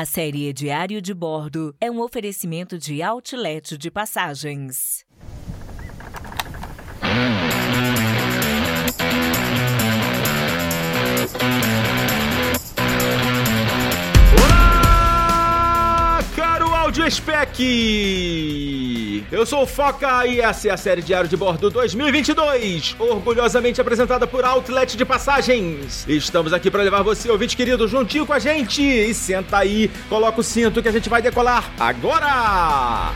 A série Diário de Bordo é um oferecimento de outlet de passagens. Spec! Eu sou o Foca e essa é a série Diário de Bordo 2022, orgulhosamente apresentada por Outlet de Passagens. Estamos aqui para levar você, ouvinte querido, juntinho com a gente. E senta aí, coloca o cinto que a gente vai decolar agora!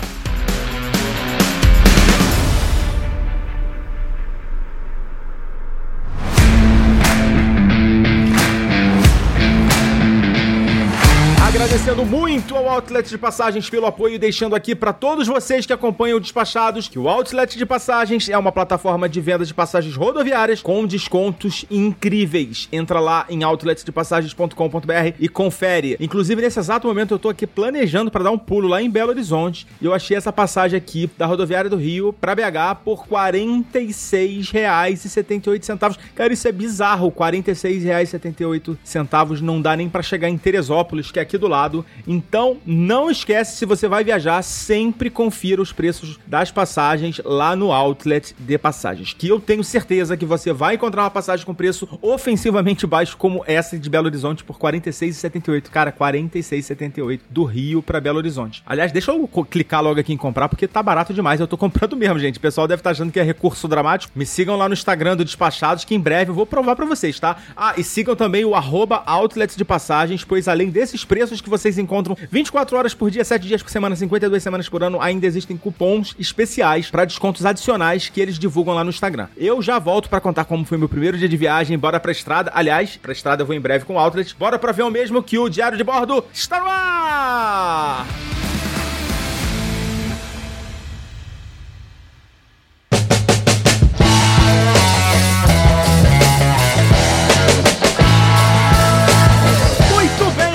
Agradecendo muito ao Outlet de Passagens pelo apoio e deixando aqui para todos vocês que acompanham o Despachados que o Outlet de Passagens é uma plataforma de venda de passagens rodoviárias com descontos incríveis. Entra lá em outletdepassagens.com.br e confere. Inclusive, nesse exato momento, eu tô aqui planejando para dar um pulo lá em Belo Horizonte e eu achei essa passagem aqui da rodoviária do Rio para BH por R$ 46,78. Cara, isso é bizarro. R$ 46,78 não dá nem para chegar em Teresópolis, que é aqui do lado. Então, não esquece, se você vai viajar, sempre confira os preços das passagens lá no outlet de passagens. Que eu tenho certeza que você vai encontrar uma passagem com preço ofensivamente baixo, como essa de Belo Horizonte, por R$ 46,78. Cara, R$ 46,78 do Rio para Belo Horizonte. Aliás, deixa eu clicar logo aqui em comprar, porque tá barato demais. Eu tô comprando mesmo, gente. O pessoal deve estar achando que é recurso dramático. Me sigam lá no Instagram do Despachados, que em breve eu vou provar para vocês, tá? Ah, e sigam também o arroba outlet de passagens, pois além desses preços que vocês encontram 24 horas por dia, 7 dias por semana, 52 semanas por ano, ainda existem cupons especiais para descontos adicionais que eles divulgam lá no Instagram. Eu já volto para contar como foi meu primeiro dia de viagem, bora pra estrada. Aliás, pra estrada eu vou em breve com o Outlet. Bora pra ver o mesmo que o Diário de Bordo está no ar!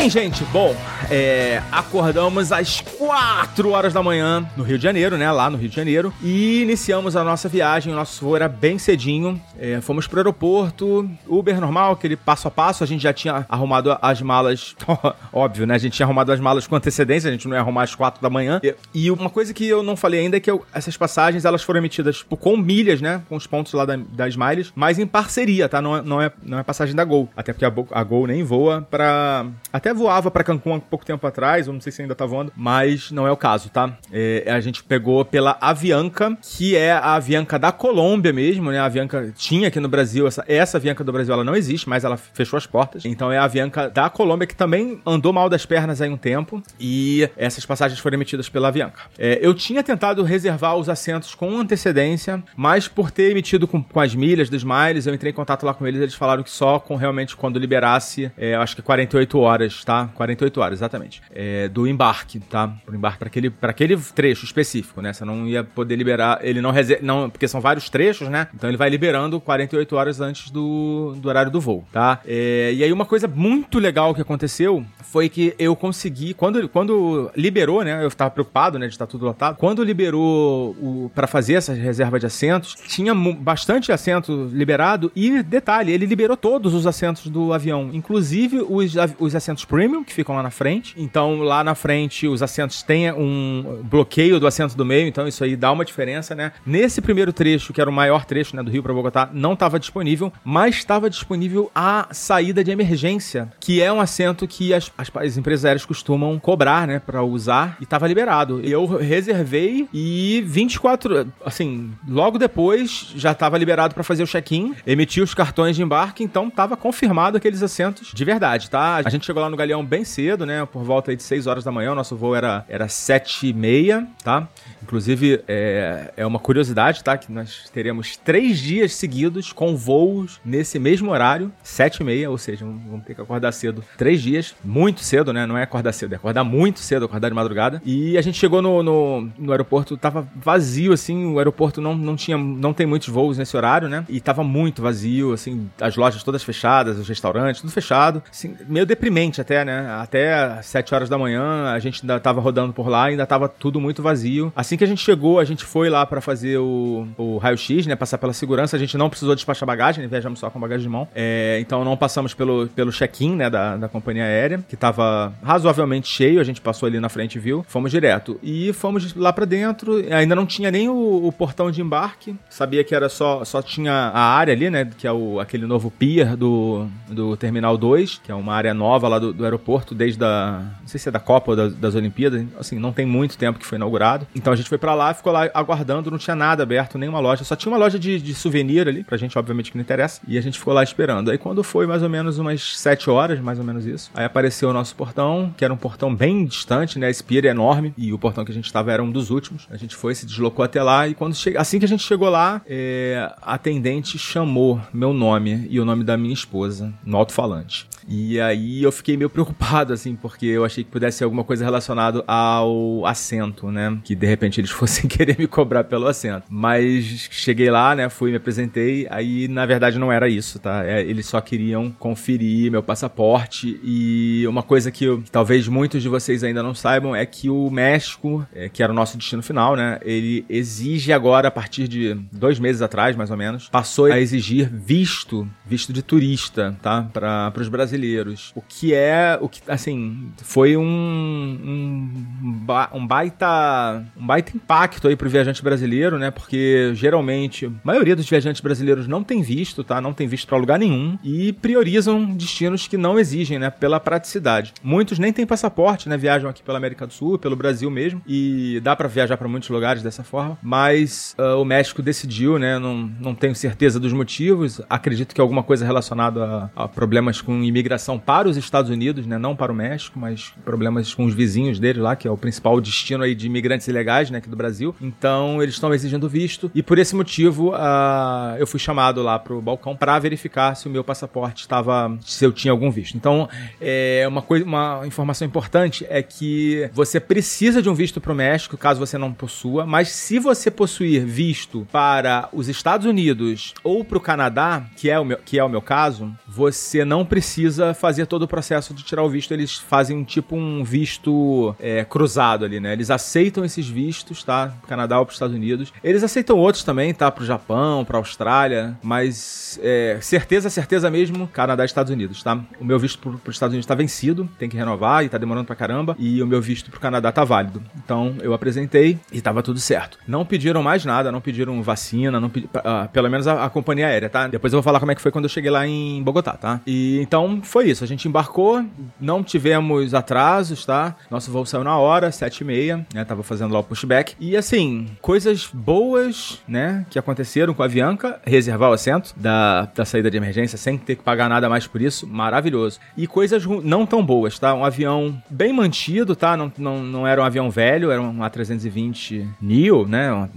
Gente. Bom, é, acordamos às 4 horas da manhã no Rio de Janeiro, né? Lá no Rio de Janeiro. E iniciamos a nossa viagem. O nosso voo era bem cedinho. É, fomos pro aeroporto. Uber normal, aquele passo a passo. A gente já tinha arrumado as malas. Óbvio, né? A gente tinha arrumado as malas com antecedência. A gente não ia arrumar às 4 da manhã. E, uma coisa que eu não falei ainda é que eu, essas passagens elas foram emitidas com milhas, né? Com os pontos lá da, das miles, mas em parceria, tá? Não é, não é, não é passagem da Gol. Até porque a, a Gol nem voa pra. Até voava pra Cancún há pouco tempo atrás, eu não sei se ainda tá voando, mas não é o caso, tá? É, a gente pegou pela Avianca, que é a Avianca da Colômbia mesmo, né? A Avianca tinha aqui no Brasil, essa, essa Avianca do Brasil ela não existe, mas ela fechou as portas. Então é a Avianca da Colômbia, que também andou mal das pernas aí um tempo, e essas passagens foram emitidas pela Avianca. É, eu tinha tentado reservar os assentos com antecedência, mas por ter emitido com, com as milhas dos miles, eu entrei em contato lá com eles, eles falaram que só com realmente quando liberasse, é, acho que 48 horas, tá? 48 horas, exatamente. É, do embarque, tá? Pro embarque para aquele, aquele trecho específico, né? Você não ia poder liberar, ele não reserva, não, porque são vários trechos, né? Então ele vai liberando 48 horas antes do, do horário do voo, tá? É, e aí uma coisa muito legal que aconteceu foi que eu consegui, quando, quando liberou, né? Eu tava preocupado, né? De estar tudo lotado. Quando liberou para fazer essa reserva de assentos, tinha bastante assento liberado e, detalhe, ele liberou todos os assentos do avião, inclusive os, os assentos premium, que ficam lá na frente. Então, lá na frente, os assentos têm um bloqueio do assento do meio, então isso aí dá uma diferença, né? Nesse primeiro trecho, que era o maior trecho, né, do Rio para Bogotá, não estava disponível, mas estava disponível a saída de emergência, que é um assento que as, as, as empresas aéreas costumam cobrar, né, para usar, e estava liberado. Eu reservei e 24, assim, logo depois já estava liberado para fazer o check-in, emitir os cartões de embarque, então estava confirmado aqueles assentos de verdade, tá? A gente chegou lá no Galeão bem cedo, né, por volta de 6 horas da manhã, o nosso voo era, era 7 e meia, tá? Inclusive, é, é uma curiosidade, tá? Que nós teremos três dias seguidos com voos nesse mesmo horário, 7 e meia, ou seja, vamos ter que acordar cedo três dias, muito cedo, né? Não é acordar cedo, é acordar muito cedo, acordar de madrugada. E a gente chegou no, no, no aeroporto, tava vazio, assim, o aeroporto não, não tinha, não tem muitos voos nesse horário, né? E tava muito vazio, assim, as lojas todas fechadas, os restaurantes, tudo fechado, assim, meio deprimente até, né? Até 7 horas da manhã, a gente ainda tava rodando por lá, ainda tava tudo muito vazio. Assim que a gente chegou, a gente foi lá para fazer o, o raio-x, né? Passar pela segurança. A gente não precisou despachar bagagem, né? viajamos só com bagagem de mão. É, então não passamos pelo, pelo check-in, né? Da, da companhia aérea, que tava razoavelmente cheio. A gente passou ali na frente e viu. Fomos direto. E fomos lá para dentro. Ainda não tinha nem o, o, portão de embarque. Sabia que era só, só tinha a área ali, né? Que é o, aquele novo pier do, do Terminal 2, que é uma área nova lá do, do aeroporto, desde a. Não sei se é da Copa ou das, das Olimpíadas. Assim, não tem muito tempo que foi inaugurado. Então a gente foi para lá, ficou lá aguardando, não tinha nada aberto, nenhuma loja. Só tinha uma loja de, de souvenir ali, pra gente, obviamente, que não interessa. E a gente ficou lá esperando. Aí quando foi mais ou menos umas 7 horas, mais ou menos isso, aí apareceu o nosso portão, que era um portão bem distante, né? Esse pier é enorme. E o portão que a gente estava era um dos últimos. A gente foi, se deslocou até lá. E quando che... assim que a gente chegou lá, é... a atendente chamou meu nome e o nome da minha esposa no alto-falante. E aí eu fiquei meio preocupado, assim, porque eu achei que pudesse ser alguma coisa relacionada ao assento, né? Que de repente eles fossem querer me cobrar pelo assento. Mas cheguei lá, né? Fui, me apresentei. Aí, na verdade, não era isso, tá? É, eles só queriam conferir meu passaporte. E uma coisa que, eu, talvez muitos de vocês ainda não saibam é que o México, é, que era o nosso destino final, né? Ele exige agora, a partir de dois meses atrás, mais ou menos, passou a exigir visto, visto de turista, tá? Para os brasileiros brasileiros. O que é, o que, assim, foi um, um, um baita, um baita impacto aí pro viajante brasileiro, né? Porque geralmente, a maioria dos viajantes brasileiros não tem visto, tá? Não tem visto para lugar nenhum e priorizam destinos que não exigem, né? Pela praticidade. Muitos nem têm passaporte, né? Viajam aqui pela América do Sul, pelo Brasil mesmo e dá para viajar para muitos lugares dessa forma, mas uh, o México decidiu, né? Não, não tenho certeza dos motivos, acredito que alguma coisa relacionada a, a problemas com imigração imigração para os Estados Unidos, né? Não para o México, mas problemas com os vizinhos dele lá, que é o principal destino aí de imigrantes ilegais, né? Aqui do Brasil. Então, eles estão exigindo visto. E por esse motivo, uh, eu fui chamado lá pro balcão para verificar se o meu passaporte estava... se eu tinha algum visto. Então, é uma coisa, uma informação importante é que você precisa de um visto para o México, caso você não possua, mas se você possuir visto para os Estados Unidos ou para o Canadá, que é o meu, que é o meu caso, você não precisa precisa fazer todo o processo de tirar o visto. Eles fazem tipo um visto é, cruzado ali, né? Eles aceitam esses vistos, tá? Canadá ou para os Estados Unidos. Eles aceitam outros também, tá? Pro Japão, pra Austrália. Mas é, certeza, certeza mesmo, Canadá e Estados Unidos, tá? O meu visto para os Estados Unidos tá vencido, tem que renovar e tá demorando pra caramba. E o meu visto pro Canadá tá válido. Então eu apresentei e tava tudo certo. Não pediram mais nada, não pediram vacina, não pedi, uh, pelo menos a, a companhia aérea, tá? Depois eu vou falar como é que foi quando eu cheguei lá em Bogotá, tá? E então foi isso. A gente embarcou, não tivemos atrasos, tá? Nosso voo saiu na hora, sete e meia, né? Tava fazendo lá o pushback. E assim, coisas boas, né? Que aconteceram com a Avianca, reservar o assento da, da saída de emergência sem ter que pagar nada mais por isso, maravilhoso. E coisas não tão boas, tá? Um avião bem mantido, tá? Não, não, não era um avião velho, era um A320 Neo, né?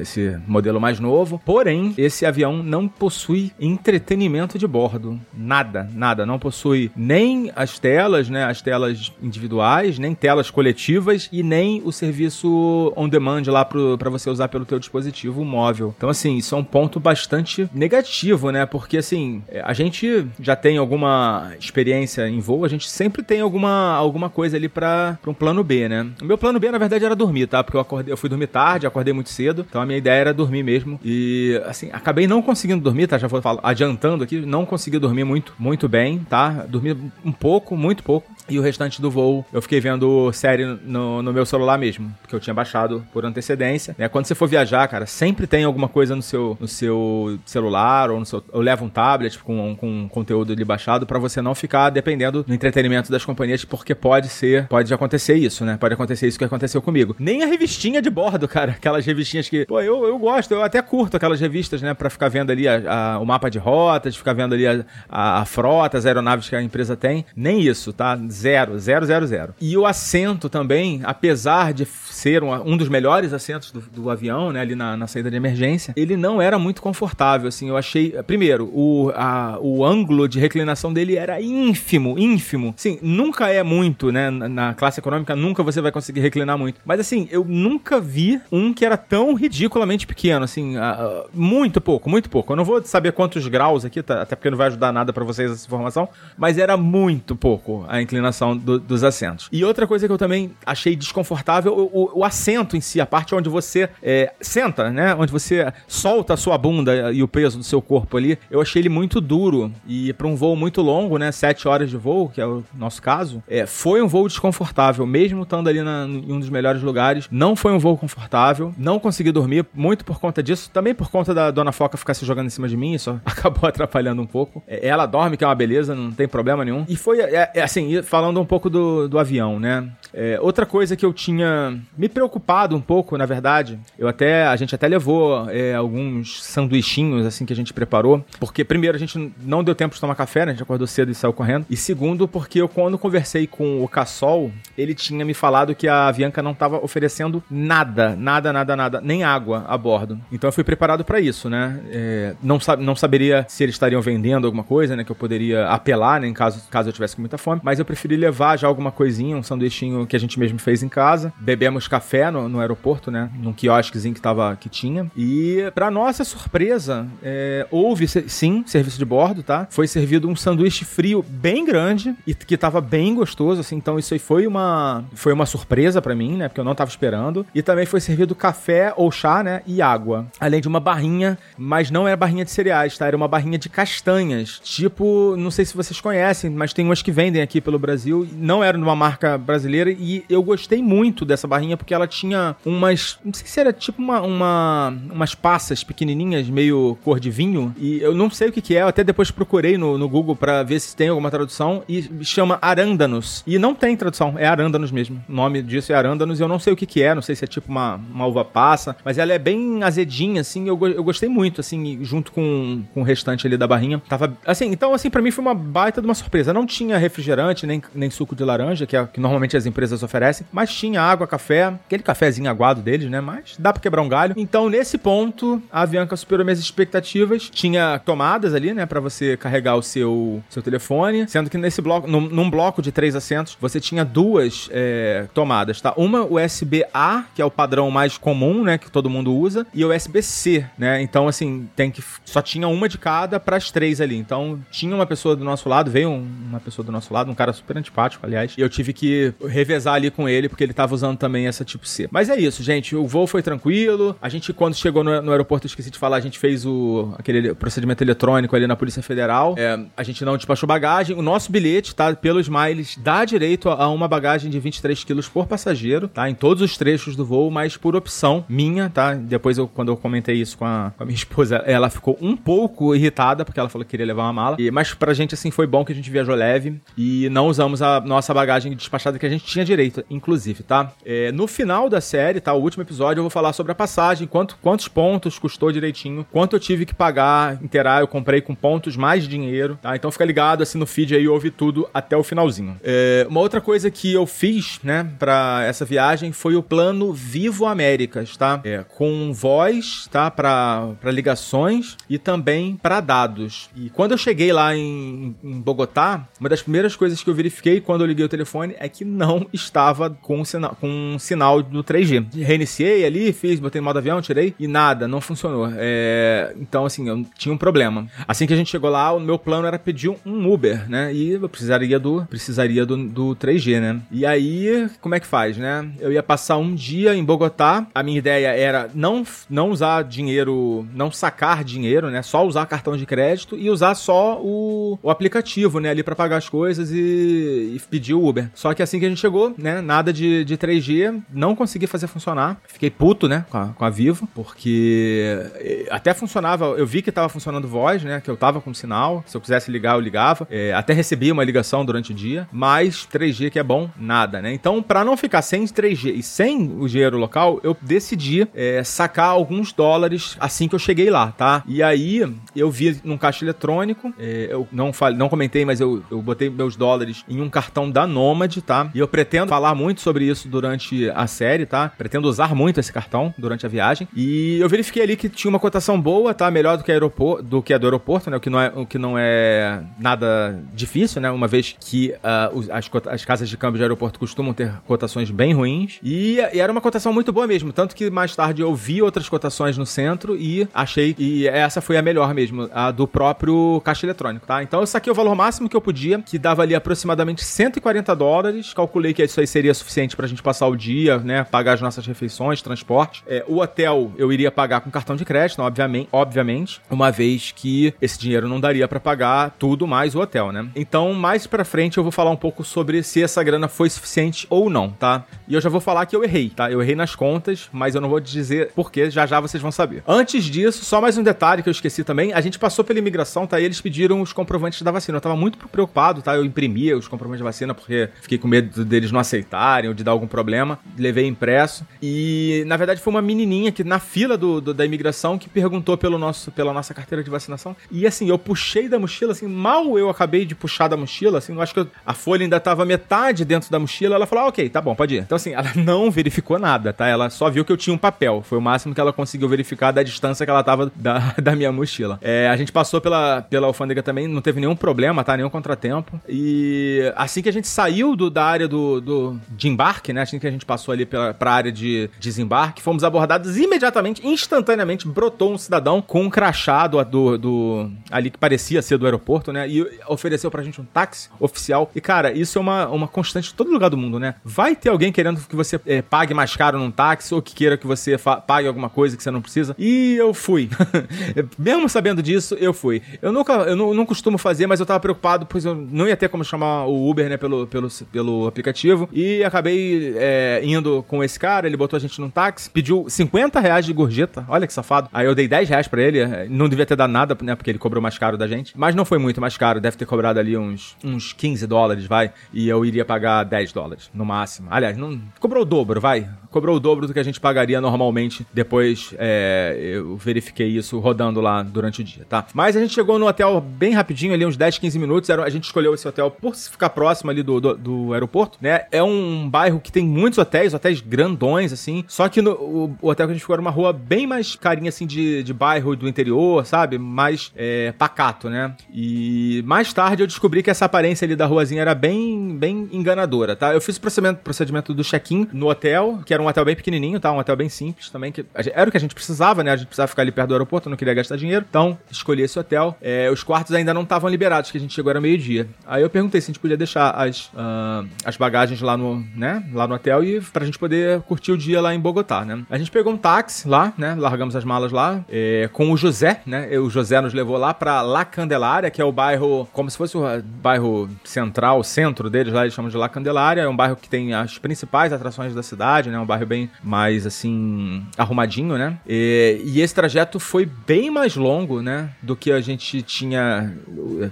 Esse modelo mais novo. Porém, esse avião não possui entretenimento de bordo. Nada, nada. Não possui nem as telas, né, as telas individuais, nem telas coletivas e nem o serviço on demand lá para você usar pelo teu dispositivo móvel. Então assim, isso é um ponto bastante negativo, né? Porque assim, a gente já tem alguma experiência em voo, a gente sempre tem alguma, alguma coisa ali para um plano B, né? O meu plano B na verdade era dormir, tá? Porque eu acordei, eu fui dormir tarde, acordei muito cedo, então a minha ideia era dormir mesmo. E assim, acabei não conseguindo dormir, tá? Já vou falar, adiantando aqui, não consegui dormir muito, muito bem, tá? Dormi um pouco, muito pouco. E o restante do voo eu fiquei vendo série no, no meu celular mesmo, porque eu tinha baixado por antecedência. Né? Quando você for viajar, cara, sempre tem alguma coisa no seu, no seu celular ou no seu. Ou leva um tablet com, com conteúdo ali baixado para você não ficar dependendo do entretenimento das companhias, porque pode ser, pode acontecer isso, né? Pode acontecer isso que aconteceu comigo. Nem a revistinha de bordo, cara, aquelas revistinhas que, pô, eu, eu gosto, eu até curto aquelas revistas, né, para ficar vendo ali a, a, o mapa de rotas, ficar vendo ali a, a, a frota, as aeronaves que a empresa tem. Nem isso, tá? Zero, zero, zero, zero. E o assento também, apesar de ser um, um dos melhores assentos do, do avião, né, ali na, na, saída de emergência, ele não era muito confortável, assim, eu achei, primeiro, o, a, o ângulo de reclinação dele era ínfimo, ínfimo. Sim, nunca é muito, né, na, na classe econômica nunca você vai conseguir reclinar muito. Mas assim, eu nunca vi um que era tão ridiculamente pequeno, assim, uh, muito pouco, muito pouco. Eu não vou saber quantos graus aqui, tá, até porque não vai ajudar nada para vocês essa informação, mas era muito pouco a inclinação do, dos assentos. E outra coisa que eu também achei desconfortável, o, o, o assento em si, a parte onde você é, senta, né? Onde você solta a sua bunda e o peso do seu corpo ali, eu achei ele muito duro. E para um voo muito longo, né? Sete horas de voo, que é o nosso caso, é, foi um voo desconfortável, mesmo estando ali na, em um dos melhores lugares. Não foi um voo confortável, não consegui dormir, muito por conta disso, também por conta da dona Foca ficar se jogando em cima de mim, isso acabou atrapalhando um pouco. É, ela dorme, que é uma beleza, não tem problema nenhum. E foi, é, é, assim, falando um pouco do, do avião, né? É, outra coisa que eu tinha me preocupado um pouco, na verdade, eu até, a gente até levou é, alguns sanduichinhos, assim, que a gente preparou, porque primeiro a gente não deu tempo de tomar café, né? A gente acordou cedo e saiu correndo. E segundo, porque eu quando conversei com o Cassol, ele tinha me falado que a Avianca não estava oferecendo nada, nada, nada, nada, nem água a bordo. Então eu fui preparado para isso, né? É, não, não saberia se eles estariam vendendo alguma coisa, né? Que eu poderia apelar, né? Em caso, caso eu tivesse com muita fome. Mas eu levar já alguma coisinha, um sanduichinho que a gente mesmo fez em casa. Bebemos café no, no aeroporto, né? Num quiosquezinho que, tava, que tinha. E, para nossa surpresa, é, houve sim serviço de bordo, tá? Foi servido um sanduíche frio bem grande e que tava bem gostoso, assim. Então isso aí foi uma, foi uma surpresa para mim, né? Porque eu não tava esperando. E também foi servido café ou chá, né? E água. Além de uma barrinha, mas não era barrinha de cereais, tá? Era uma barrinha de castanhas. Tipo, não sei se vocês conhecem, mas tem umas que vendem aqui pelo Brasil. Não era de uma marca brasileira e eu gostei muito dessa barrinha porque ela tinha umas. Não sei se era tipo uma, uma umas passas pequenininhas, meio cor de vinho. E eu não sei o que, que é, eu até depois procurei no, no Google para ver se tem alguma tradução. E chama arândanos. E não tem tradução, é arândanos mesmo. O nome disso é arândanos eu não sei o que, que é, não sei se é tipo uma, uma uva passa, mas ela é bem azedinha, assim. Eu, eu gostei muito, assim, junto com, com o restante ali da barrinha. Tava. Assim, então, assim, para mim foi uma baita de uma surpresa. Não tinha refrigerante, nem, nem suco de laranja, que é que normalmente as empresas oferecem, mas tinha água, café, aquele cafezinho aguado deles, né? Mas dá pra quebrar um galho. Então, nesse ponto, a Avianca superou minhas expectativas. Tinha tomadas ali, né, para você carregar o seu, seu telefone, sendo que nesse bloco, num, num bloco de três assentos, você tinha duas é, tomadas, tá? Uma USB-A, que é o padrão mais comum, né, que todo mundo usa, e USB-C, né? Então, assim, tem que só tinha uma de cada para as três ali. Então, tinha uma pessoa do nosso lado, veio um, uma pessoa do nosso lado, um cara super antipático, aliás, e eu tive que revezar ali com ele, porque ele tava usando também essa tipo C. Mas é isso, gente. O voo foi tranquilo. A gente, quando chegou no, no aeroporto, esqueci de falar, a gente fez o aquele procedimento eletrônico ali na Polícia Federal. É, a gente não despachou bagagem. O nosso bilhete, tá? Pelos miles, dá direito a uma bagagem de 23 quilos por passageiro, tá? Em todos os trechos do voo, mas por opção minha, tá? Depois, eu, quando eu comentei isso com a, com a minha esposa, ela ficou um pouco irritada, porque ela falou que queria levar uma mala. E, mas pra gente, assim, foi bom que a gente viajou leve e não usamos a nossa bagagem despachada que a gente tinha direito, inclusive, tá? É, no final da série, tá? O último episódio, eu vou falar sobre a passagem, quanto, quantos pontos custou direitinho, quanto eu tive que pagar inteirar, eu comprei com pontos mais dinheiro, tá? Então fica ligado assim no feed aí, ouve tudo até o finalzinho. É, uma outra coisa que eu fiz, né, pra essa viagem foi o plano Vivo Américas, tá? É, com voz, tá? Pra, pra ligações e também para dados. E quando eu cheguei lá em, em Bogotá, uma das primeiras coisas que eu verifiquei quando eu liguei o telefone é que não estava com, sinal, com um sinal do 3G. Reiniciei ali, fiz, botei modo avião, tirei e nada, não funcionou. É, então, assim, eu tinha um problema. Assim que a gente chegou lá, o meu plano era pedir um Uber, né? E eu precisaria do, precisaria do, do 3G, né? E aí, como é que faz, né? Eu ia passar um dia em Bogotá. A minha ideia era não, não usar dinheiro, não sacar dinheiro, né? Só usar cartão de crédito e usar só o, o aplicativo, né? Ali para pagar as coisas e, e pedir o Uber. Só que assim que a gente chegou, né? Nada de, de 3G, não consegui fazer funcionar. Fiquei puto, né? Com a, com a Vivo, porque eh, até funcionava, eu vi que tava funcionando voz, né? Que eu tava com sinal. Se eu quisesse ligar, eu ligava. É, até recebi uma ligação durante o dia, mas 3G que é bom, nada, né? Então, para não ficar sem 3G e sem o dinheiro local, eu decidi é, sacar alguns dólares assim que eu cheguei lá, tá? E aí eu vi num caixa eletrônico, é, eu não, falei, não comentei, mas eu, eu botei meus dólares em um cartão da Nomad, tá? E eu pretendo falar muito sobre isso durante a série, tá? Pretendo usar muito esse cartão durante a viagem. E eu verifiquei ali que tinha uma cotação boa, tá? Melhor do que, aeroporto, do que a do aeroporto, né? O que não é, o que não é nada difícil, né? Uma vez que uh, as, as casas de câmbio de aeroporto costumam ter cotações bem ruins. E, e, era uma cotação muito boa mesmo. Tanto que mais tarde eu vi outras cotações no centro e achei que essa foi a melhor mesmo, a do próprio caixa eletrônico, tá? Então eu saquei o valor máximo que eu podia, que dava ali aproximadamente aproximadamente 140 dólares. Calculei que isso aí seria suficiente pra gente passar o dia, né? Pagar as nossas refeições, transporte. É, o hotel eu iria pagar com cartão de crédito, obviamente, obviamente, uma vez que esse dinheiro não daria para pagar tudo mais o hotel, né? Então, mais pra frente eu vou falar um pouco sobre se essa grana foi suficiente ou não, tá? E eu já vou falar que eu errei, tá? Eu errei nas contas, mas eu não vou dizer porquê, já já vocês vão saber. Antes disso, só mais um detalhe que eu esqueci também, a gente passou pela imigração, tá? E eles pediram os comprovantes da vacina. Eu tava muito preocupado, tá? Eu imprimia os comprovantes de vacina porque fiquei com medo deles não aceitarem ou de dar algum problema. Levei impresso. E, na verdade, foi uma menininha que na fila do, do, da imigração que perguntou pelo nosso, pela nossa carteira de vacinação. E, assim, eu puxei da mochila, assim, mal eu acabei de puxar da mochila, assim, eu acho que eu, a folha ainda tava metade dentro da mochila. Ela falou, ah, ok, tá bom, pode ir. Então, assim, ela não verificou nada, tá? Ela só viu que eu tinha um papel. Foi o máximo que ela conseguiu verificar da distância que ela tava da, da minha mochila. É, a gente passou pela, pela alfândega também, não teve nenhum problema, tá? Nenhum contratempo. E assim que a gente saiu do, da área do, do, de embarque, né? Assim que a gente passou ali pela, pra área de desembarque, fomos abordados imediatamente, instantaneamente, brotou um cidadão com um crachá do, do, do, ali que parecia ser do aeroporto, né? E ofereceu pra gente um táxi oficial. E, cara, isso é uma, uma constante em todo lugar do mundo, né? Vai ter alguém querendo que você é, pague mais caro num táxi ou que queira que você pague alguma coisa que você não precisa. E eu fui. Mesmo sabendo disso, eu fui. Eu nunca, eu não, não costumo fazer, mas eu tava preocupado, pois eu não ia ter como chamar o Uber, né, pelo, pelo, pelo aplicativo. E acabei é, indo com esse cara, ele botou a gente num táxi, pediu 50 reais de gorjeta. Olha que safado. Aí eu dei 10 reais pra ele, é, não devia ter dado nada, né, porque ele cobrou mais caro da gente. Mas não foi muito mais caro, deve ter cobrado ali uns, uns 15 dólares, vai. E eu iria pagar 10 dólares, no máximo. Aliás, não cobrou o dobro, vai. Cobrou o dobro do que a gente pagaria normalmente. Depois é, eu verifiquei isso rodando lá durante o dia, tá? Mas a gente chegou no hotel bem rapidinho, ali uns 10, 15 minutos. A gente escolheu esse hotel por ficar próximo ali do, do, do aeroporto, né? É um bairro que tem muitos hotéis, hotéis grandões, assim. Só que no, o, o, hotel que a gente ficou era uma rua bem mais carinha, assim, de, de bairro do interior, sabe? Mais é, pacato, né? E mais tarde eu descobri que essa aparência ali da ruazinha era bem, bem enganadora, tá? Eu fiz o procedimento, procedimento do check-in no hotel, que era um hotel bem pequenininho, tá? Um hotel bem simples também, que era o que a gente precisava, né? A gente precisava ficar ali perto do aeroporto, não queria gastar dinheiro. Então, escolhi esse hotel. É, os quartos ainda não estavam liberados, que a gente chegou era meio-dia. Aí eu perguntei se a gente podia deixar as, uh, as bagagens lá no, né? Lá no hotel e pra gente poder curtir o dia lá em Bogotá, né? A gente pegou um táxi lá, né? Largamos as malas lá, é, com o José, né? O José nos levou lá pra La Candelária, que é o bairro, como se fosse o bairro central, centro deles lá, eles chamam de La Candelária. É um bairro que tem as principais atrações da cidade, né? Um bairro bem mais, assim, arrumadinho, né? E, e esse trajeto foi bem mais longo, né? Do que a gente tinha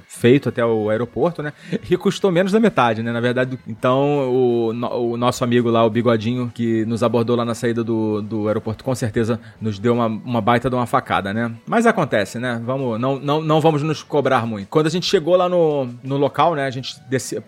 feito até o aeroporto, né? E custou menos da metade, né? Na verdade, então o, o nosso amigo lá, o Bigodinho, que nos abordou lá na saída do, do aeroporto, com certeza nos deu uma, uma baita de uma facada, né? Mas acontece, né? Vamos, não, não, não vamos nos cobrar muito. Quando a gente chegou lá no, no local, né? A gente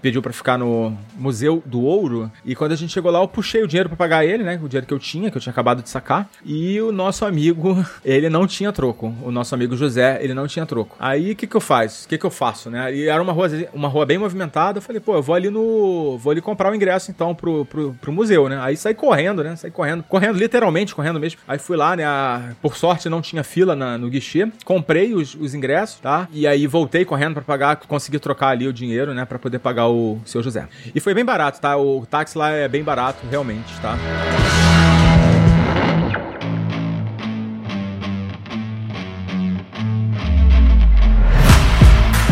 pediu para ficar no Museu do Ouro. E quando a gente chegou lá, eu puxei o dinheiro para pagar ele, né? O dinheiro que eu tinha, que eu tinha acabado de sacar. E o nosso amigo, ele não tinha troco. O nosso amigo José, ele não tinha troco. Aí o que que eu faço? O que que eu faço, né? E era uma rua, uma rua bem movimentada. Eu falei, pô, eu vou ali no. Vou ali comprar o ingresso então pro, pro, pro museu, né? Aí saí correndo, né? Saí correndo. Correndo, literalmente, correndo mesmo. Aí fui lá, né? A, por sorte não tinha fila na, no guichê. Comprei os, os ingressos, tá? E aí voltei correndo para pagar, consegui trocar ali o dinheiro, né? Pra poder pagar o seu José. E foi bem barato, tá? O táxi lá é bem barato, realmente, tá?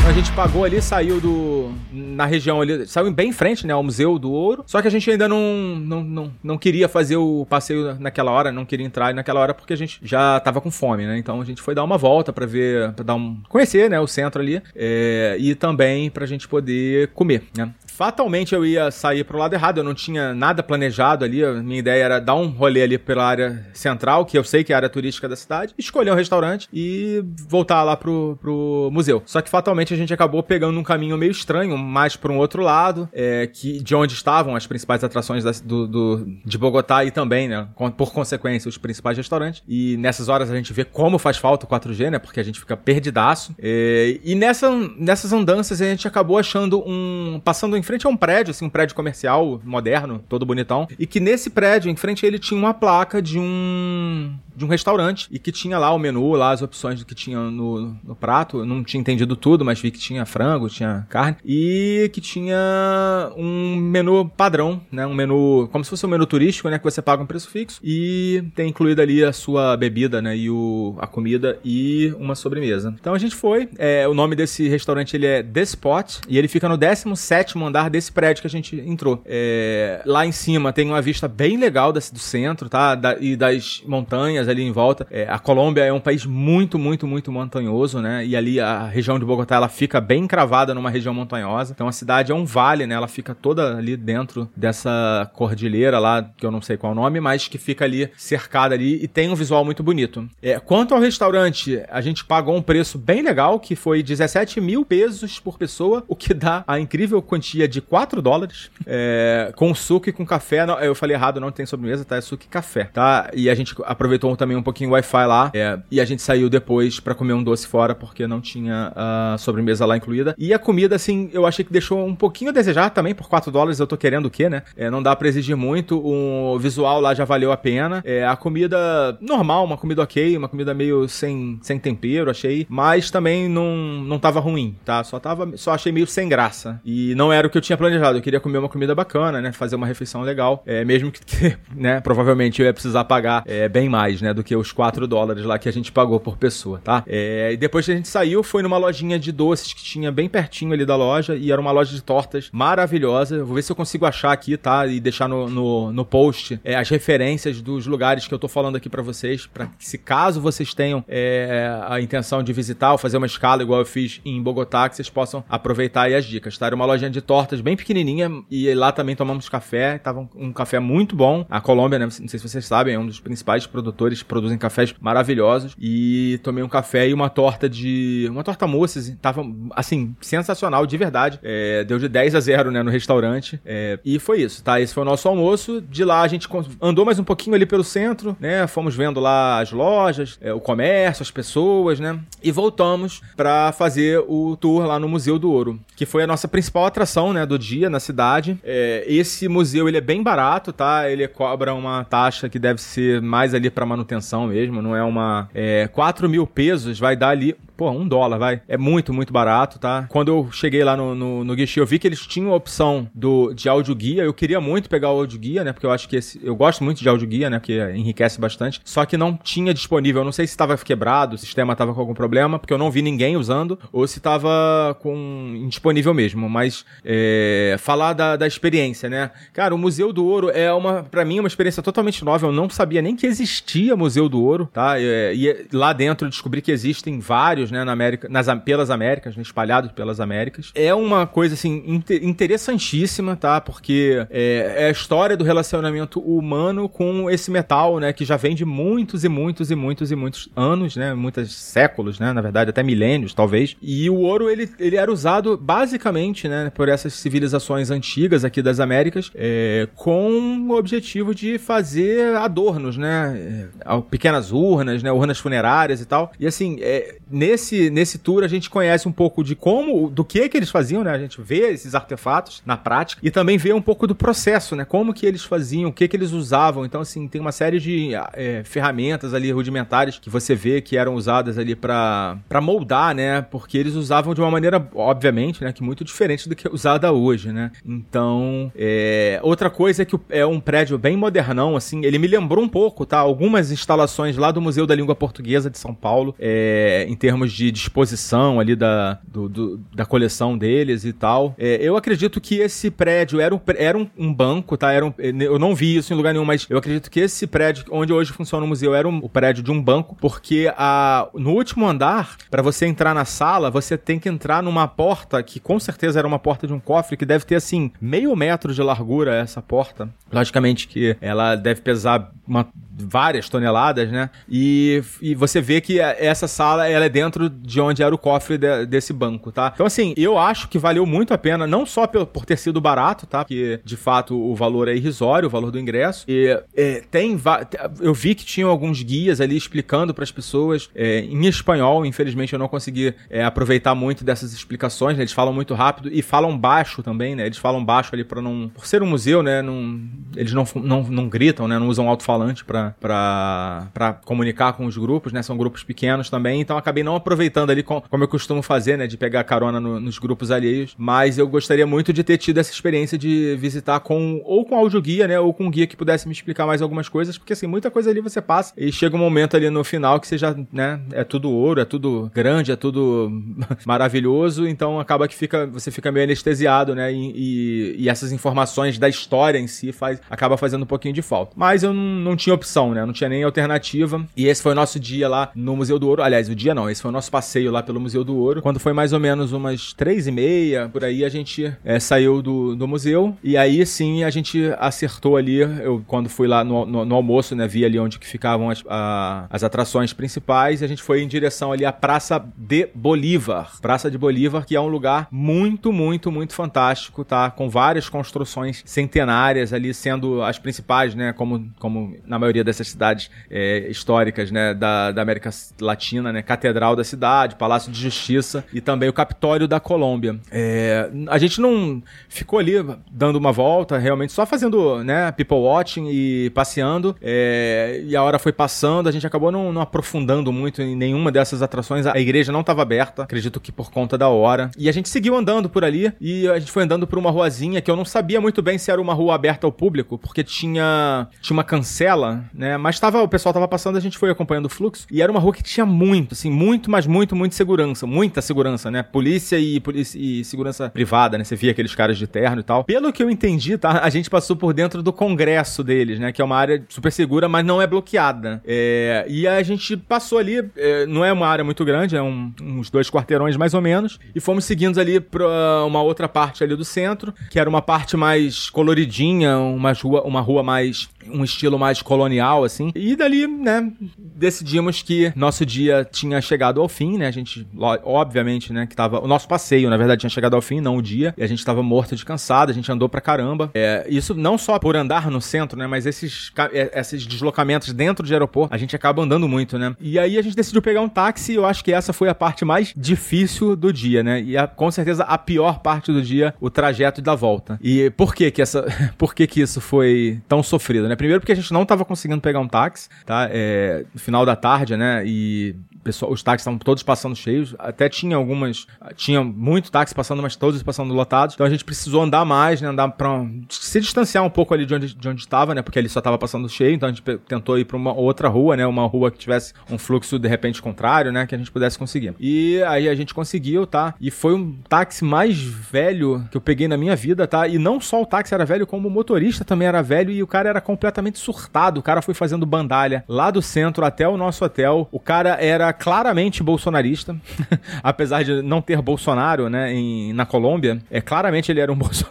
A gente pagou ali, saiu do. na região ali, saiu bem em frente, né? Ao Museu do Ouro. Só que a gente ainda não, não, não, não queria fazer o passeio naquela hora, não queria entrar naquela hora porque a gente já tava com fome, né? Então a gente foi dar uma volta para ver, para dar um. conhecer, né? O centro ali. É, e também pra gente poder comer, né? Fatalmente eu ia sair pro lado errado, eu não tinha nada planejado ali, a minha ideia era dar um rolê ali pela área central, que eu sei que é a área turística da cidade, escolher um restaurante e voltar lá pro, pro museu. Só que fatalmente a gente acabou pegando um caminho meio estranho, mais para um outro lado, é, que de onde estavam as principais atrações da, do, do, de Bogotá e também, né, por consequência, os principais restaurantes. E nessas horas a gente vê como faz falta o 4G, né, porque a gente fica perdidaço. É, e nessa, nessas andanças a gente acabou achando um, passando em frente a um prédio, assim, um prédio comercial moderno, todo bonitão, e que nesse prédio, em frente a ele, tinha uma placa de um de um restaurante e que tinha lá o menu, lá as opções do que tinha no, no prato. Eu não tinha entendido tudo, mas vi que tinha frango, tinha carne e que tinha um menu padrão, né? Um menu como se fosse um menu turístico, né? Que você paga um preço fixo e tem incluído ali a sua bebida, né? E o, a comida e uma sobremesa. Então a gente foi. É, o nome desse restaurante ele é The Spot e ele fica no 17 andar desse prédio que a gente entrou. É, lá em cima tem uma vista bem legal do centro, tá? Da, e das montanhas ali em volta. É, a Colômbia é um país muito, muito, muito montanhoso, né? E ali a região de Bogotá ela fica bem encravada numa região montanhosa. Então a cidade é um vale, né? Ela fica toda ali dentro dessa cordilheira lá, que eu não sei qual é o nome, mas que fica ali cercada ali e tem um visual muito bonito. É, quanto ao restaurante, a gente pagou um preço bem legal, que foi 17 mil pesos por pessoa, o que dá a incrível quantia de 4 dólares, é, com suco e com café. Não, eu falei errado, não tem sobremesa, tá? É suco e café, tá? E a gente aproveitou também um pouquinho Wi-Fi lá, é, e a gente saiu depois para comer um doce fora, porque não tinha a sobremesa lá incluída. E a comida, assim, eu achei que deixou um pouquinho a desejar também, por 4 dólares eu tô querendo o quê, né? É, não dá pra exigir muito, o visual lá já valeu a pena. É, a comida normal, uma comida ok, uma comida meio sem, sem tempero, achei, mas também não, não tava ruim, tá? Só tava, só achei meio sem graça. E não era o que eu tinha planejado, eu queria comer uma comida bacana, né? Fazer uma refeição legal, é, mesmo que, né, provavelmente eu ia precisar pagar é, bem mais, né, do que os 4 dólares lá que a gente pagou por pessoa, tá? É, e depois que a gente saiu, foi numa lojinha de doces que tinha bem pertinho ali da loja e era uma loja de tortas maravilhosa. Vou ver se eu consigo achar aqui, tá? E deixar no, no, no post é, as referências dos lugares que eu tô falando aqui para vocês, para que se caso vocês tenham é, a intenção de visitar ou fazer uma escala igual eu fiz em Bogotá, que vocês possam aproveitar aí as dicas, tá? Era uma lojinha de tortas bem pequenininha e lá também tomamos café, tava um, um café muito bom. A Colômbia, né? Não sei se vocês sabem, é um dos principais produtores, produzem cafés maravilhosos e tomei um café e uma torta de uma torta moça, tava assim, sensacional de verdade. É, deu de 10 a 0, né, no restaurante. É, e foi isso, tá? Esse foi o nosso almoço. De lá a gente andou mais um pouquinho ali pelo centro, né? Fomos vendo lá as lojas, é, o comércio, as pessoas, né? E voltamos para fazer o tour lá no Museu do Ouro, que foi a nossa principal atração, né, do dia na cidade. É, esse museu ele é bem barato, tá? Ele cobra uma taxa que deve ser mais ali para mesmo, não é uma é, 4 mil pesos vai dar ali pô, um dólar, vai. É muito, muito barato, tá? Quando eu cheguei lá no, no, no guichê, eu vi que eles tinham a opção do, de áudio guia. Eu queria muito pegar o áudio guia, né? Porque eu acho que esse, eu gosto muito de áudio guia, né? Porque enriquece bastante. Só que não tinha disponível. Eu não sei se estava quebrado, o sistema estava com algum problema, porque eu não vi ninguém usando, ou se estava com indisponível mesmo. Mas é, falar da, da experiência, né? Cara, o Museu do Ouro é uma, para mim, uma experiência totalmente nova. Eu não sabia nem que existia Museu do Ouro, tá? E, e lá dentro eu descobri que existem vários né, na América, nas, pelas Américas, né, espalhados pelas Américas. É uma coisa, assim, interessantíssima, tá? Porque é, é, a história do relacionamento humano com esse metal, né, que já vem de muitos e muitos e muitos e muitos anos, né, muitos séculos, né, na verdade, até milênios, talvez. E o ouro, ele, ele era usado basicamente, né, por essas civilizações antigas aqui das Américas, é, com o objetivo de fazer adornos, né, é, pequenas urnas, né, urnas funerárias e tal. E assim, é, nesse nesse, nesse tour a gente conhece um pouco de como, do que que eles faziam, né? A gente vê esses artefatos na prática e também vê um pouco do processo, né? Como que eles faziam, o que que eles usavam. Então, assim, tem uma série de é, ferramentas ali rudimentares que você vê que eram usadas ali para moldar, né? Porque eles usavam de uma maneira, obviamente, né? Que muito diferente do que é usada hoje, né? Então, é, outra coisa é que é um prédio bem modernão, assim, ele me lembrou um pouco, tá? Algumas instalações lá do Museu da Língua Portuguesa de São Paulo, é, em termos termos de disposição ali da, do, do, da coleção deles e tal. É, eu acredito que esse prédio era um, era um, banco, tá? Era um, eu não vi isso em lugar nenhum, mas eu acredito que esse prédio, onde hoje funciona o museu, era um, o prédio de um banco, porque a, no último andar, para você entrar na sala, você tem que entrar numa porta que com certeza era uma porta de um cofre que deve ter assim meio metro de largura essa porta. Logicamente que ela deve pesar uma, várias toneladas, né? E, e você vê que essa sala ela é dentro dentro de onde era o cofre de, desse banco, tá? Então, assim, eu acho que valeu muito a pena, não só por, por ter sido barato, tá? Porque, de fato, o valor é irrisório, o valor do ingresso. E é, tem... Eu vi que tinham alguns guias ali explicando para as pessoas é, em espanhol. Infelizmente, eu não consegui é, aproveitar muito dessas explicações, né? Eles falam muito rápido e falam baixo também, né? Eles falam baixo ali para não... Por ser um museu, né? Não, eles não, não, não gritam, né? Não usam alto-falante para comunicar com os grupos, né? São grupos pequenos também, então acabei não aproveitando ali com, como eu costumo fazer, né? De pegar carona no, nos grupos alheios, mas eu gostaria muito de ter tido essa experiência de visitar com ou com audioguia, né? Ou com um guia que pudesse me explicar mais algumas coisas, porque assim, muita coisa ali você passa e chega um momento ali no final que você já, né? É tudo ouro, é tudo grande, é tudo maravilhoso, então acaba que fica, você fica meio anestesiado, né? E, e, e essas informações da história em si faz, acaba fazendo um pouquinho de falta. Mas eu não, não tinha opção, né? Não tinha nem alternativa. E esse foi o nosso dia lá no Museu do Ouro. Aliás, o dia não, esse foi o nosso passeio lá pelo Museu do Ouro. Quando foi mais ou menos umas três e meia, por aí, a gente é, saiu do, do museu. E aí sim a gente acertou ali. Eu, quando fui lá no, no, no almoço, né? Vi ali onde que ficavam as, a, as atrações principais. E a gente foi em direção ali à Praça de Bolívar. Praça de Bolívar, que é um lugar muito, muito, muito fantástico, tá? Com várias construções centenárias ali sendo as principais, né? Como, como na maioria dessas cidades é, históricas, né? Da, da América Latina, né? Catedral da cidade, Palácio de Justiça e também o Capitólio da Colômbia. É, a gente não ficou ali dando uma volta, realmente só fazendo, né? People watching e passeando. É, e a hora foi passando, a gente acabou não, não aprofundando muito em nenhuma dessas atrações. A igreja não estava aberta, acredito que por conta da hora. E a gente seguiu andando por ali e a gente foi andando por uma ruazinha que eu não sabia muito bem se era uma rua aberta ao público, porque tinha, tinha uma cancela, né? Mas tava, o pessoal tava passando, a gente foi acompanhando o fluxo. E era uma rua que tinha muito, assim, muito, mas muito, muito segurança. Muita segurança, né? Polícia e, polícia e segurança privada, né? Você via aqueles caras de terno e tal. Pelo que eu entendi, tá? A gente passou por dentro do congresso deles, né? Que é uma área super segura, mas não é bloqueada. É, e a gente passou ali, é, não é uma área muito grande, é um, uns dois quarteirões mais ou menos, e fomos seguindo ali pra uma outra parte ali do centro, que era uma parte mais coloridinha, uma rua, uma rua mais um estilo mais colonial, assim. E dali, né, decidimos que nosso dia tinha chegado ao fim, né? A gente, obviamente, né, que tava. O nosso passeio, na verdade, tinha chegado ao fim, não o dia. E a gente tava morto de cansado, a gente andou pra caramba. É, isso não só por andar no centro, né? Mas esses, é, esses deslocamentos dentro de aeroporto, a gente acaba andando muito, né? E aí a gente decidiu pegar um táxi e eu acho que essa foi a parte mais difícil do dia, né? E a, com certeza a pior parte do dia, o trajeto da volta. E por que que essa. por que que isso foi tão sofrido, né? Primeiro porque a gente não estava conseguindo pegar um táxi, tá? É, no final da tarde, né? E pessoal, os táxis estavam todos passando cheios. Até tinha algumas. Tinha muito táxi passando, mas todos passando lotados. Então a gente precisou andar mais, né? Andar pra se distanciar um pouco ali de onde, de onde estava, né? Porque ali só estava passando cheio. Então a gente tentou ir para uma outra rua, né? Uma rua que tivesse um fluxo de repente contrário, né? Que a gente pudesse conseguir. E aí a gente conseguiu, tá? E foi um táxi mais velho que eu peguei na minha vida, tá? E não só o táxi era velho, como o motorista também era velho e o cara era completamente surtado. O cara foi fazendo bandalha lá do centro até o nosso hotel. O cara era claramente bolsonarista, apesar de não ter Bolsonaro, né, em, na Colômbia, é claramente ele era um, bolso,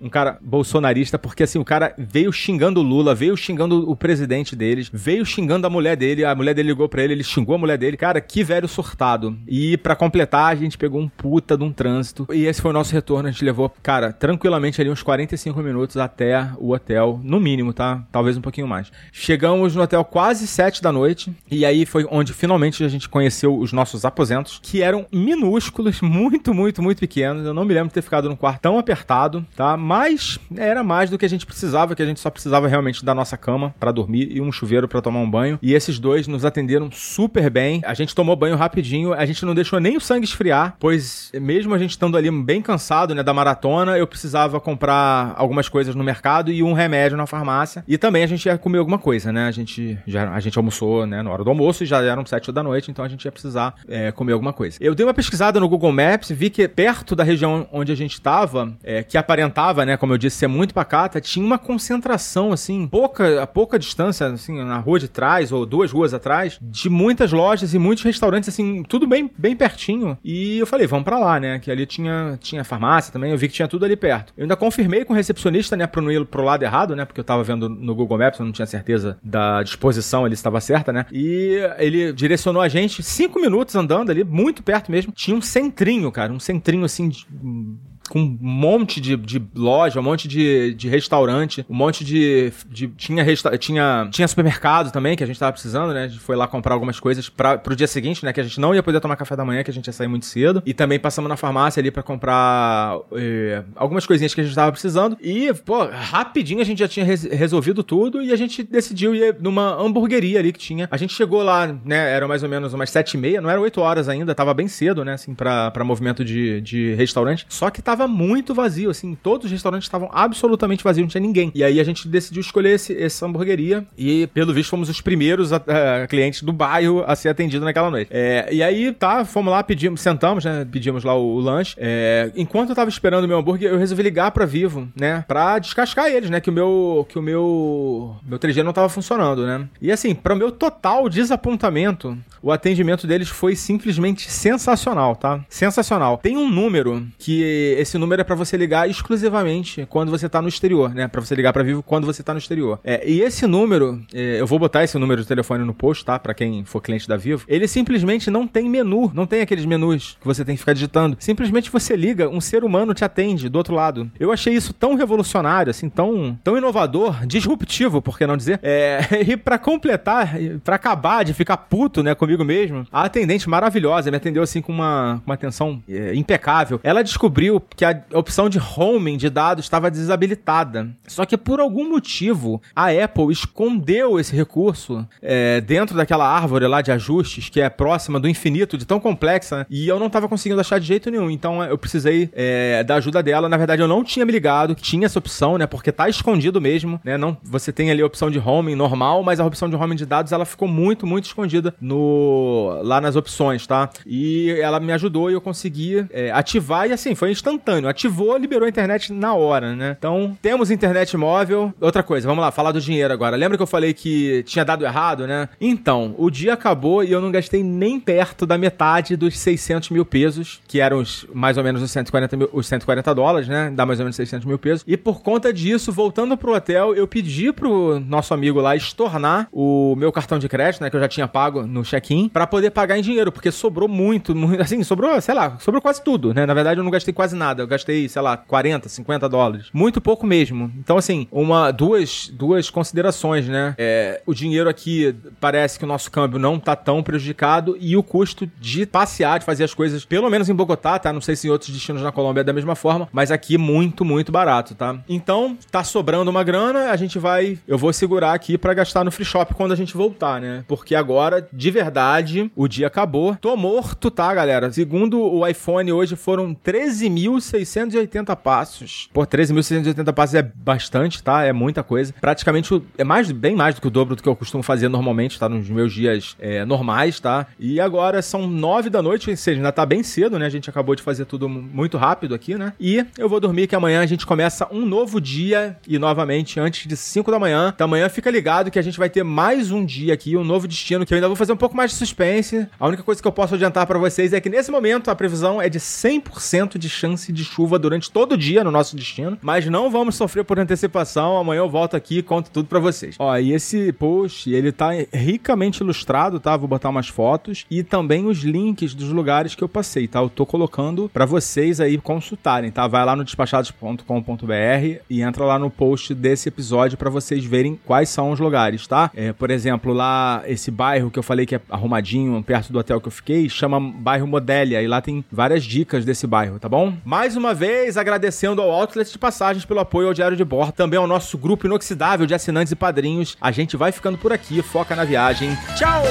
um cara bolsonarista, porque assim, o cara veio xingando o Lula, veio xingando o presidente deles, veio xingando a mulher dele, a mulher dele ligou pra ele, ele xingou a mulher dele, cara, que velho surtado. E para completar, a gente pegou um puta de um trânsito, e esse foi o nosso retorno, a gente levou, cara, tranquilamente ali uns 45 minutos até o hotel, no mínimo, tá? Talvez um pouquinho mais. Chegamos no hotel quase 7 da noite, e aí foi onde finalmente a gente conheceu os nossos aposentos, que eram minúsculos, muito, muito, muito pequenos. Eu não me lembro de ter ficado num quarto tão apertado, tá? Mas era mais do que a gente precisava, que a gente só precisava realmente da nossa cama para dormir e um chuveiro para tomar um banho. E esses dois nos atenderam super bem. A gente tomou banho rapidinho, a gente não deixou nem o sangue esfriar, pois mesmo a gente estando ali bem cansado, né, da maratona, eu precisava comprar algumas coisas no mercado e um remédio na farmácia. E também a gente ia comer alguma coisa, né? A gente já a gente almoçou, né, na hora do almoço e já eram sete da noite, então a gente ia precisar é, comer alguma coisa. Eu dei uma pesquisada no Google Maps, vi que perto da região onde a gente estava, é, que aparentava, né, como eu disse, ser muito pacata, tinha uma concentração, assim, pouca, a pouca distância, assim, na rua de trás, ou duas ruas atrás, de muitas lojas e muitos restaurantes, assim, tudo bem, bem pertinho. E eu falei, vamos para lá, né, que ali tinha, tinha farmácia também, eu vi que tinha tudo ali perto. Eu ainda confirmei com o recepcionista, né, pra não ir pro lado errado, né, porque eu tava vendo no Google Maps, eu não tinha certeza da disposição, ele estava certa, né, e ele direcionou a gente gente, cinco minutos andando ali, muito perto mesmo, tinha um centrinho, cara, um centrinho assim, de, com um monte de, de loja, um monte de, de restaurante, um monte de. de tinha, resta, tinha, tinha supermercado também, que a gente tava precisando, né? A gente foi lá comprar algumas coisas pra, pro dia seguinte, né? Que a gente não ia poder tomar café da manhã, que a gente ia sair muito cedo. E também passamos na farmácia ali para comprar eh, algumas coisinhas que a gente tava precisando. E, pô, rapidinho a gente já tinha res resolvido tudo e a gente decidiu ir numa hamburgueria ali que tinha. A gente chegou lá, né? Era mais ou menos umas sete e meia, não era oito horas ainda, tava bem cedo, né? Assim, pra, pra movimento de, de restaurante. Só que tava muito vazio, assim, todos os restaurantes estavam absolutamente vazios, não tinha ninguém. E aí a gente decidiu escolher esse, essa hamburgueria e, pelo visto, fomos os primeiros a, a, clientes do bairro a ser atendido naquela noite. É, e aí, tá, fomos lá, pedimos, sentamos, né? Pedimos lá o, o lanche. É, enquanto eu tava esperando o meu hambúrguer, eu resolvi ligar pra Vivo, né? Pra descascar eles, né? Que o meu, que o meu, meu 3G não tava funcionando, né? E assim, para meu total desapontamento, o atendimento deles foi simplesmente sensacional, tá? Sensacional. Tem um número que esse número é para você ligar exclusivamente quando você tá no exterior, né? Para você ligar para Vivo quando você tá no exterior. É, e esse número, é, eu vou botar esse número de telefone no post, tá? Para quem for cliente da Vivo. Ele simplesmente não tem menu, não tem aqueles menus que você tem que ficar digitando. Simplesmente você liga, um ser humano te atende do outro lado. Eu achei isso tão revolucionário, assim, tão, tão inovador, disruptivo, por que não dizer? É, e para completar, para acabar de ficar puto, né, comigo mesmo, a atendente maravilhosa me atendeu assim com uma, uma atenção é, impecável. Ela descobriu que a opção de homing de dados estava desabilitada. Só que por algum motivo a Apple escondeu esse recurso é, dentro daquela árvore lá de ajustes que é próxima do infinito, de tão complexa, e eu não estava conseguindo achar de jeito nenhum. Então eu precisei é, da ajuda dela. Na verdade, eu não tinha me ligado que tinha essa opção, né? Porque tá escondido mesmo, né? Não, você tem ali a opção de homing normal, mas a opção de homing de dados ela ficou muito, muito escondida no lá nas opções, tá? E ela me ajudou e eu consegui é, ativar e assim, foi instantâneo. Ativou, liberou a internet na hora, né? Então, temos internet móvel. Outra coisa, vamos lá, falar do dinheiro agora. Lembra que eu falei que tinha dado errado, né? Então, o dia acabou e eu não gastei nem perto da metade dos 600 mil pesos, que eram os, mais ou menos os 140, mil, os 140 dólares, né? Dá mais ou menos 600 mil pesos. E por conta disso, voltando pro hotel, eu pedi pro nosso amigo lá estornar o meu cartão de crédito, né? Que eu já tinha pago no check-in, para poder pagar em dinheiro, porque sobrou muito, muito, assim, sobrou, sei lá, sobrou quase tudo, né? Na verdade, eu não gastei quase nada. Eu gastei, sei lá, 40, 50 dólares. Muito pouco mesmo. Então, assim, uma, duas, duas considerações, né? É, o dinheiro aqui parece que o nosso câmbio não tá tão prejudicado e o custo de passear, de fazer as coisas, pelo menos em Bogotá, tá? Não sei se em outros destinos na Colômbia é da mesma forma, mas aqui muito, muito barato, tá? Então, tá sobrando uma grana, a gente vai, eu vou segurar aqui para gastar no free shop quando a gente voltar, né? Porque agora, de verdade, o dia acabou. Tô morto, tá, galera? Segundo o iPhone hoje foram 13.680 passos. Pô, 13.680 passos é bastante, tá? É muita coisa. Praticamente é mais, bem mais do que o dobro do que eu costumo fazer normalmente, tá? Nos meus dias é, normais, tá? E agora são 9 da noite, ou seja, ainda tá bem cedo, né? A gente acabou de fazer tudo muito rápido aqui, né? E eu vou dormir que amanhã a gente começa um novo dia e novamente antes de 5 da manhã. Então amanhã fica ligado que a gente vai ter mais um dia aqui, um novo destino que eu ainda vou fazer um pouco mais de suspense. A única coisa que eu posso adiantar para vocês é que nesse momento a previsão é de 100% de chance de chuva durante todo o dia no nosso destino, mas não vamos sofrer por antecipação. Amanhã eu volto aqui e conto tudo para vocês. Ó, e esse post, ele tá ricamente ilustrado, tá? Vou botar umas fotos e também os links dos lugares que eu passei, tá? Eu tô colocando para vocês aí consultarem, tá? Vai lá no despachados.com.br e entra lá no post desse episódio para vocês verem quais são os lugares, tá? É, por exemplo, lá esse bairro que eu falei que é arrumadinho, perto do hotel que eu fiquei, chama bairro Modélia e lá tem várias dicas desse bairro, tá bom? Mais uma vez, agradecendo ao Outlet de Passagens pelo apoio ao Diário de Bordo, também ao nosso grupo inoxidável de assinantes e padrinhos. A gente vai ficando por aqui, foca na viagem. Tchau!